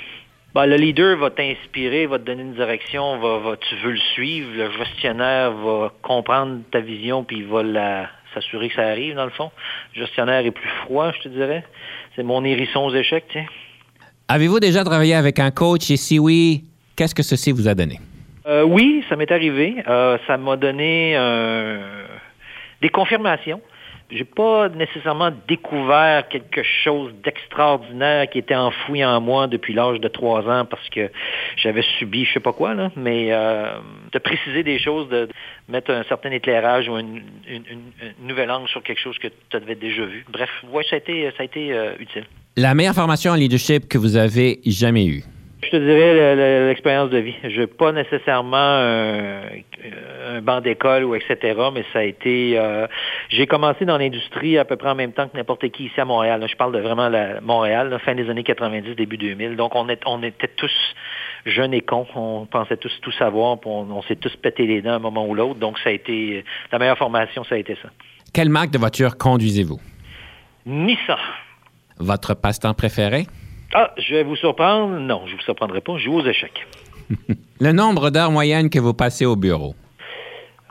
ben, le leader va t'inspirer, va te donner une direction, va, tu veux le suivre. Le gestionnaire va comprendre ta vision puis il va s'assurer que ça arrive, dans le fond. Le gestionnaire est plus froid, je te dirais. C'est mon hérisson aux échecs, tiens. Avez-vous déjà travaillé avec un coach et si oui, qu'est-ce que ceci vous a donné? Euh, oui, ça m'est arrivé. Euh, ça m'a donné des confirmations j'ai pas nécessairement découvert quelque chose d'extraordinaire qui était enfoui en moi depuis l'âge de trois ans parce que j'avais subi je sais pas quoi, là, mais euh, de préciser des choses, de mettre un certain éclairage ou une, nouvelle angle sur quelque chose que tu avais déjà vu. Bref, ouais, ça a été, ça a été euh, utile. La meilleure formation en leadership que vous avez jamais eue? Je te dirais l'expérience de vie. Je n'ai pas nécessairement un, banc d'école ou etc., mais ça a été... Euh, j'ai commencé dans l'industrie à peu près en même temps que n'importe qui ici à Montréal. je parle de vraiment la, Montréal, fin des années 90, début 2000. Donc, on, est, on était tous jeunes et cons. On pensait tous tout savoir, on, s'est tous pété les dents à un moment ou l'autre. Donc, ça a été... La meilleure formation, ça a été ça. Quelle marque de voiture conduisez-vous? Nissan. Votre passe-temps préféré? Ah, je vais vous surprendre. Non, je ne vous surprendrai pas. Je joue aux échecs. [LAUGHS] le nombre d'heures moyennes que vous passez au bureau?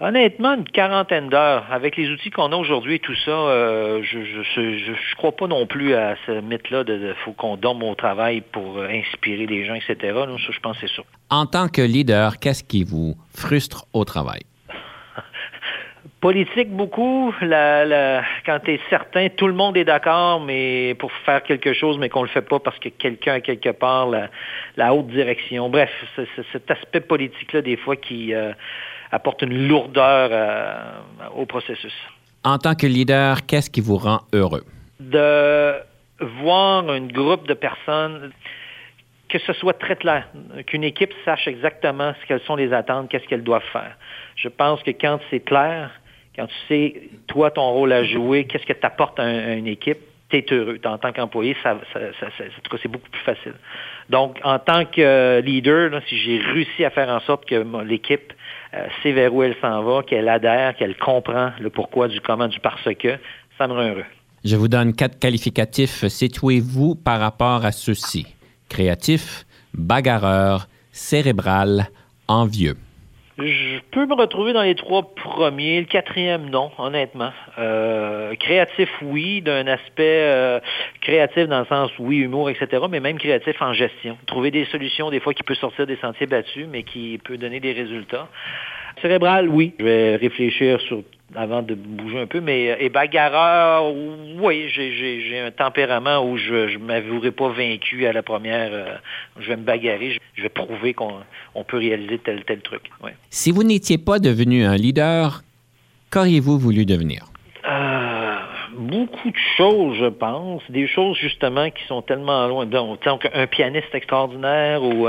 Honnêtement, une quarantaine d'heures. Avec les outils qu'on a aujourd'hui et tout ça, euh, je ne crois pas non plus à ce mythe-là de, faut qu'on dorme au travail pour euh, inspirer les gens, etc. ça, je pense que c'est ça. En tant que leader, qu'est-ce qui vous frustre au travail? Politique beaucoup, la, quand tu es certain, tout le monde est d'accord, mais pour faire quelque chose, mais qu'on ne le fait pas parce que quelqu'un quelque part la, haute direction. Bref, c'est, cet aspect politique-là, des fois, qui euh, apporte une lourdeur euh, au processus. En tant que leader, qu'est-ce qui vous rend heureux? De voir un groupe de personnes que ce soit très clair, qu'une équipe sache exactement ce qu'elles sont les attentes, qu'est-ce qu'elles doivent faire. Je pense que quand c'est clair, quand tu sais, toi, ton rôle à jouer, qu'est-ce que tu apportes à, une équipe, tu es heureux. En tant qu'employé, ça, ça, ça, c'est beaucoup plus facile. Donc, en tant que leader, si j'ai réussi à faire en sorte que l'équipe euh, sait vers où elle s'en va, qu'elle adhère, qu'elle comprend le pourquoi du comment, du parce que, ça me rend heureux. Je vous donne quatre qualificatifs. Situez-vous par rapport à ceux-ci. Créatif, bagarreur, cérébral, envieux. Je peux me retrouver dans les trois premiers. Le quatrième, non, honnêtement. Euh, créatif, oui, d'un aspect euh, créatif dans le sens, oui, humour, etc., mais même créatif en gestion. Trouver des solutions, des fois, qui peut sortir des sentiers battus, mais qui peut donner des résultats. Cérébral, oui. Je vais réfléchir sur avant de bouger un peu, mais euh, et bagarreur, oui, j'ai un tempérament où je ne m'avouerai pas vaincu à la première. Euh, je vais me bagarrer, je, vais prouver qu'on peut réaliser tel tel truc. Si vous n'étiez pas devenu un leader, qu'auriez-vous voulu devenir? Euh, beaucoup de choses, je pense. Des choses, justement, qui sont tellement loin. Donc, un pianiste extraordinaire ou...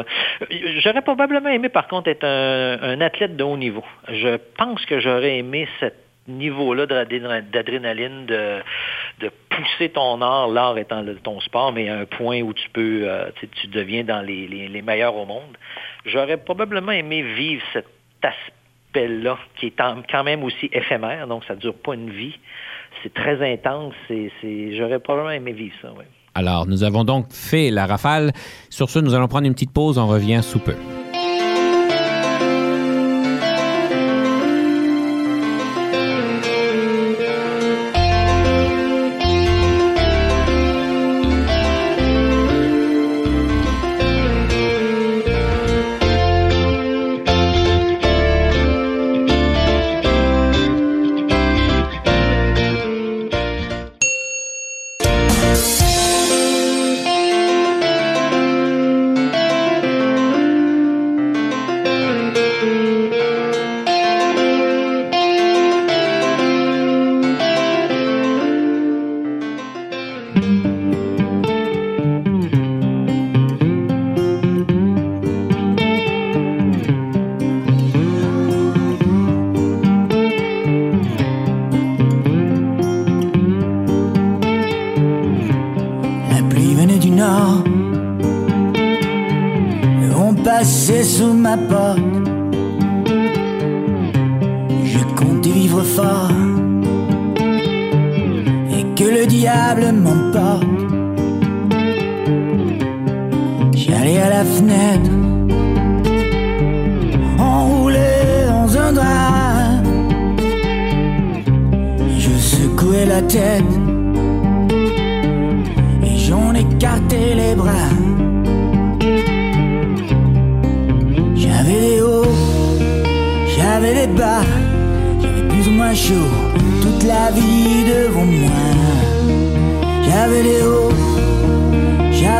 J'aurais probablement aimé, par contre, être un, un, athlète de haut niveau. Je pense que j'aurais aimé cette niveau-là d'adrénaline, de, pousser ton art, l'art étant ton sport, mais à un point où tu peux, euh, tu deviens dans les, meilleurs au monde. J'aurais probablement aimé vivre cet aspect-là, qui est quand même aussi éphémère, donc ça ne dure pas une vie. C'est très intense. J'aurais probablement aimé vivre ça. Alors, nous avons donc fait la rafale. Sur ce, nous allons prendre une petite pause. On revient sous peu. sous ma porte. Je compte vivre fort et que le diable m'emporte. J'allais à la fenêtre, enroulé dans un drap. Je secouais la tête.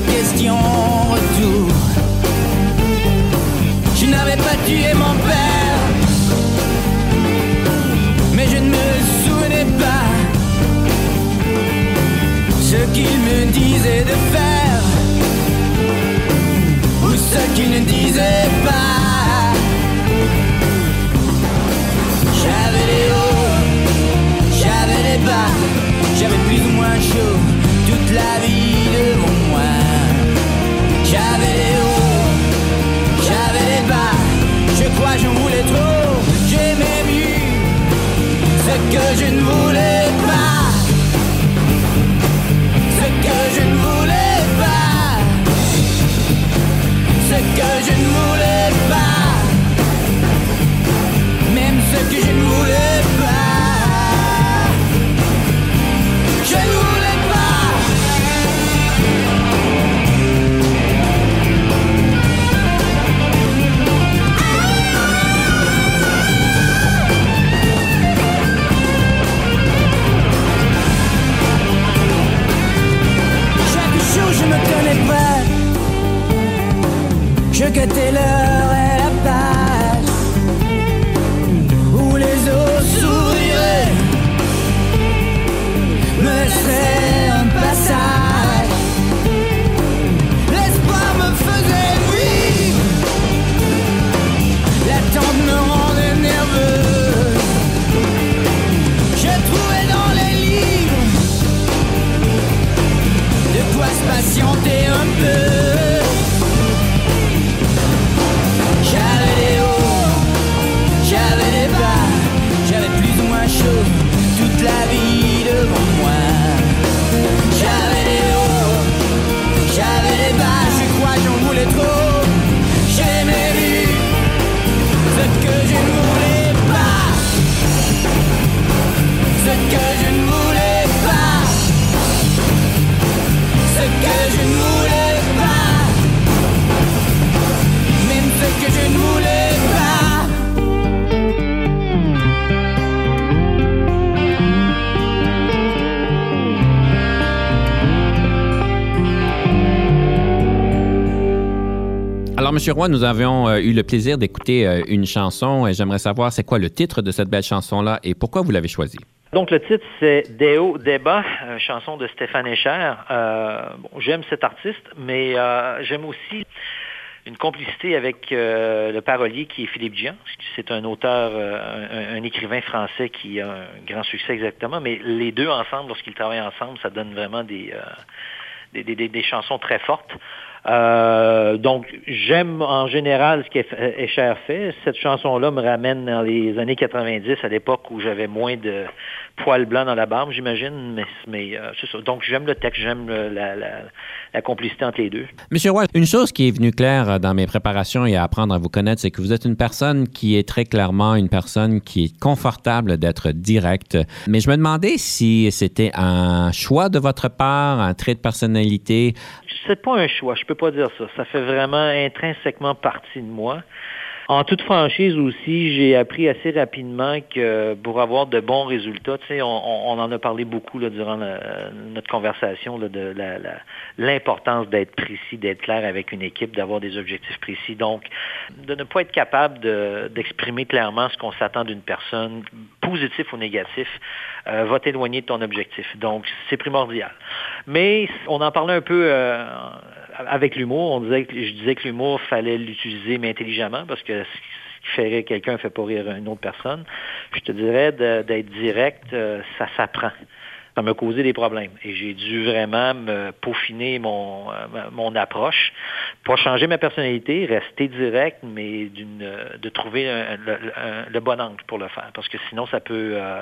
de faire. Monsieur Roy, nous avions euh, eu le plaisir d'écouter euh, une chanson et j'aimerais savoir c'est quoi le titre de cette belle chanson-là et pourquoi vous l'avez choisie? Donc le titre c'est Deo Débat, euh, chanson de Stéphane Echer. Euh, bon, j'aime cet artiste, mais j'aime aussi une complicité avec le parolier qui est Philippe Dian. C'est un auteur, un, écrivain français qui a un grand succès exactement, mais les deux ensemble, lorsqu'ils travaillent ensemble, ça donne vraiment des- des chansons très fortes. Euh, donc, j'aime en général ce qu'Escher fait. Cette chanson-là me ramène dans les années 90, à l'époque où j'avais moins de poils blancs dans la barbe, j'imagine. Mais, mais euh, c'est ça. Donc, j'aime le texte, j'aime le- la, la, la complicité entre les deux. Monsieur Roy, une chose qui est venue claire euh, dans mes préparations et à apprendre à vous connaître, c'est que vous êtes une personne qui est très clairement une personne qui est confortable d'être directe. Mais je me demandais si c'était un choix de votre part, un trait de personnalité. C'est pas un choix, je peux pas dire ça. Ça fait vraiment intrinsèquement partie de moi. En toute franchise aussi, j'ai appris assez rapidement que pour avoir de bons résultats, tu sais, on, on en a parlé beaucoup là, durant la- notre conversation là, de l'importance d'être précis, d'être clair avec une équipe, d'avoir des objectifs précis. Donc, de ne pas être capable de- d'exprimer clairement ce qu'on s'attend d'une personne, positif ou négatif, euh, va t'éloigner de ton objectif. Donc, c'est primordial. Mais on en parlait un peu euh, avec l'humour. On disait que je disais que l'humour fallait l'utiliser mais intelligemment parce que ce qui ferait quelqu'un fait pas rire une autre personne. Je te dirais d'être direct, euh, ça s'apprend. Ça m'a causé des problèmes et j'ai dû vraiment me peaufiner mon, euh, mon approche, pas changer ma personnalité, rester direct, mais d'une, de trouver un- le, le- le bon angle pour le faire, parce que sinon ça peut, euh,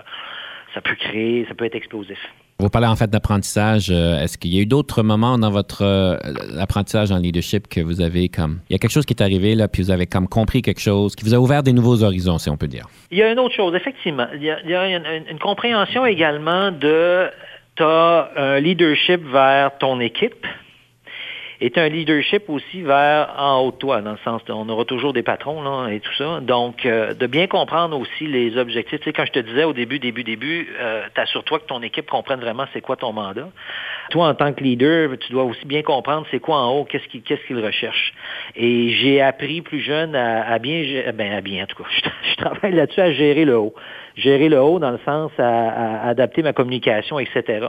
ça peut créer, ça peut être explosif. Vous parlez en fait d'apprentissage. Euh, Est-ce qu'il y a eu d'autres moments dans votre euh, apprentissage en leadership que vous avez comme... Il y a quelque chose qui est arrivé là, puis vous avez comme compris quelque chose, qui vous a ouvert des nouveaux horizons, si on peut dire? Il y a une autre chose, effectivement. Il y a, une, compréhension également de tu as un leadership vers ton équipe as un leadership aussi vers en haut de toi, dans le sens on aura toujours des patrons là, et tout ça. Donc, euh, de bien comprendre aussi les objectifs. Tu sais, quand je te disais au début, début, début, euh, t'assures-toi que ton équipe comprenne vraiment c'est quoi ton mandat. Toi, en tant que leader, tu dois aussi bien comprendre c'est quoi en haut, qu'est-ce qu'il qu'est-ce qu'il recherche. Et j'ai appris plus jeune à, à bien, ben à bien en tout cas, [LAUGHS] je, je travaille là-dessus à gérer le haut. Gérer le haut dans le sens à, à adapter ma communication, etc.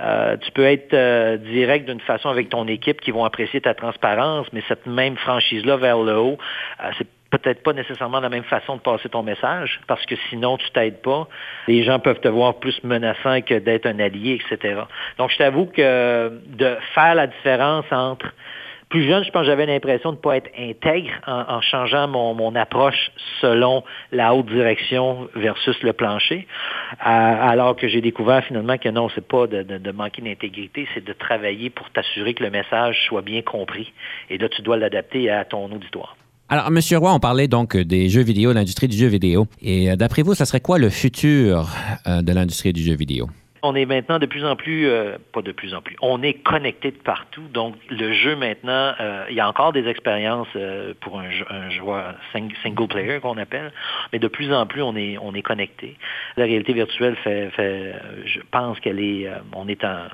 Euh, tu peux être euh, direct d'une façon avec ton équipe qui vont apprécier ta transparence, mais cette même franchise-là vers le haut, euh, c'est peut-être pas nécessairement la même façon de passer ton message, parce que sinon, tu t'aides pas. Les gens peuvent te voir plus menaçant que d'être un allié, etc. Donc, je t'avoue que de faire la différence entre plus jeune, je pense que j'avais l'impression de ne pas être intègre en, changeant mon, approche selon la haute direction versus le plancher, alors que j'ai découvert finalement que non, c'est pas de, manquer d'intégrité, c'est de travailler pour t'assurer que le message soit bien compris. Et là, tu dois l'adapter à ton auditoire. Alors, M. Roy, on parlait donc des jeux vidéo, l'industrie du jeu vidéo. Et euh, d'après vous, ça serait quoi le futur euh, de l'industrie du jeu vidéo? On est maintenant de plus en plus, euh, pas de plus en plus, on est connecté de partout. Donc, le jeu maintenant, euh, il y a encore des expériences euh, pour un, joueur single player qu'on appelle, mais de plus en plus, on est, on est connecté. La réalité virtuelle fait, fait je pense qu'elle est, on est en,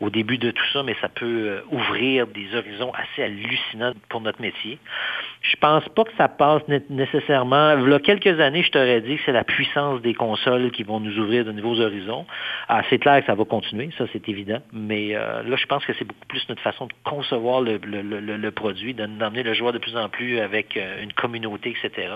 au début de tout ça, mais ça peut ouvrir des horizons assez hallucinants pour notre métier. Je pense pas que ça passe nécessairement. Il y a quelques années, je t'aurais dit que c'est la puissance des consoles qui vont nous ouvrir de nouveaux horizons. Ah, c'est clair que ça va continuer, ça c'est évident. Mais euh, là, je pense que c'est beaucoup plus notre façon de concevoir le, le produit, d'emmener le joueur de plus en plus avec euh, une communauté, etc.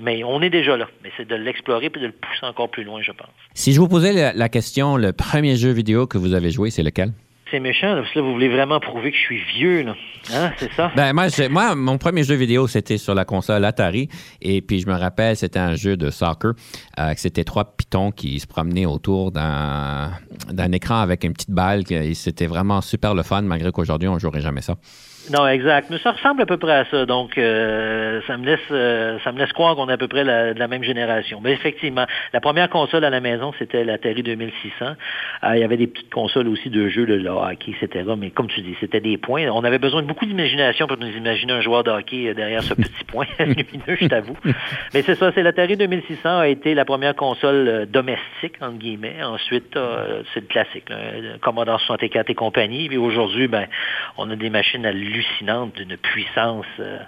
Mais on est déjà là. Mais c'est de l'explorer et de le pousser encore plus loin, je pense. Si je vous posais la question, le premier jeu vidéo que vous avez joué, c'est lequel? c'est méchant, parce que là, vous voulez vraiment prouver que je suis vieux, là. Hein, c'est ça? Ben, moi, moi, mon premier jeu vidéo, c'était sur la console Atari. Et puis, je me rappelle, c'était un jeu de soccer. Euh, c'était trois pitons qui se promenaient autour d'un écran avec une petite balle. C'était vraiment super le fun, malgré qu'aujourd'hui, on ne jouerait jamais ça. Non, exact. Mais ça ressemble à peu près à ça. Donc, euh, ça me laisse euh, ça me laisse croire qu'on est à peu près la, de la même génération. Mais effectivement, la première console à la maison, c'était la Terry 2600. Euh, il y avait des petites consoles aussi de jeux, le, hockey, etc. Mais comme tu dis, c'était des points. On avait besoin de beaucoup d'imagination pour nous imaginer un joueur de hockey derrière ce petit point [LAUGHS] lumineux, je t'avoue. Mais c'est ça, c'est la Terry 2600 a été la première console domestique, entre guillemets. Ensuite, c'est le classique, Commodore 64 et compagnie. Puis aujourd'hui, ben, on a des machines à hallucinante d'une puissance euh,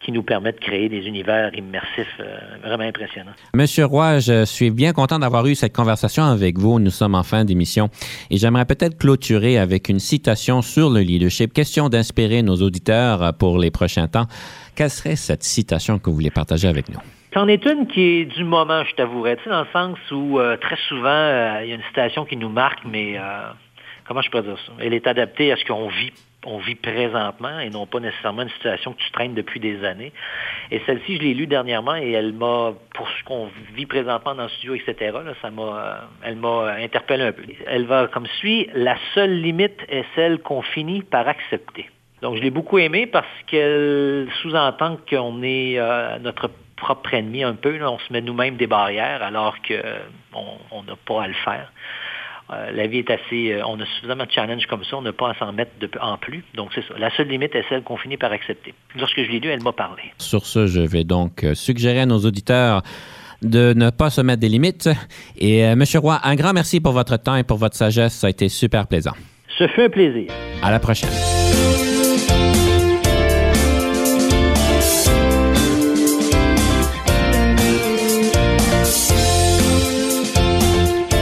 qui nous permet de créer des univers immersifs euh, vraiment impressionnants. Monsieur Roy, je suis bien content d'avoir eu cette conversation avec vous. Nous sommes en fin d'émission et j'aimerais peut-être clôturer avec une citation sur le leadership. Question d'inspirer nos auditeurs pour les prochains temps. Quelle serait cette citation que vous voulez partager avec nous? C'en est une qui est du moment, je t'avouerais, tu sais, dans le sens où euh, très souvent, il y a une citation qui nous marque, mais comment je peux dire ça? Elle est adaptée à ce qu'on vit on vit présentement et non pas nécessairement une situation que tu traînes depuis des années. Et celle-ci, je l'ai lue dernièrement et elle m'a, pour ce qu'on vit présentement dans le studio, etc., ça m'a, elle m'a interpellé un peu. Elle va comme suit, la seule limite est celle qu'on finit par accepter. Donc, je l'ai beaucoup aimée parce qu'elle sous-entend qu'on est euh, notre propre ennemi un peu. On se met nous-mêmes des barrières alors qu'on n'a pas à le faire. Euh, la vie est assez... Euh, on a suffisamment de challenges comme ça, on n'a pas à s'en mettre de, en plus. Donc, c'est ça. La seule limite est celle qu'on finit par accepter. Lorsque je l'ai lu, elle m'a parlé. Sur ce, je vais donc euh, suggérer à nos auditeurs de ne pas se mettre des limites. Et M. Roy, un grand merci pour votre temps et pour votre sagesse. Ça a été super plaisant. Ce fut un plaisir. À la prochaine.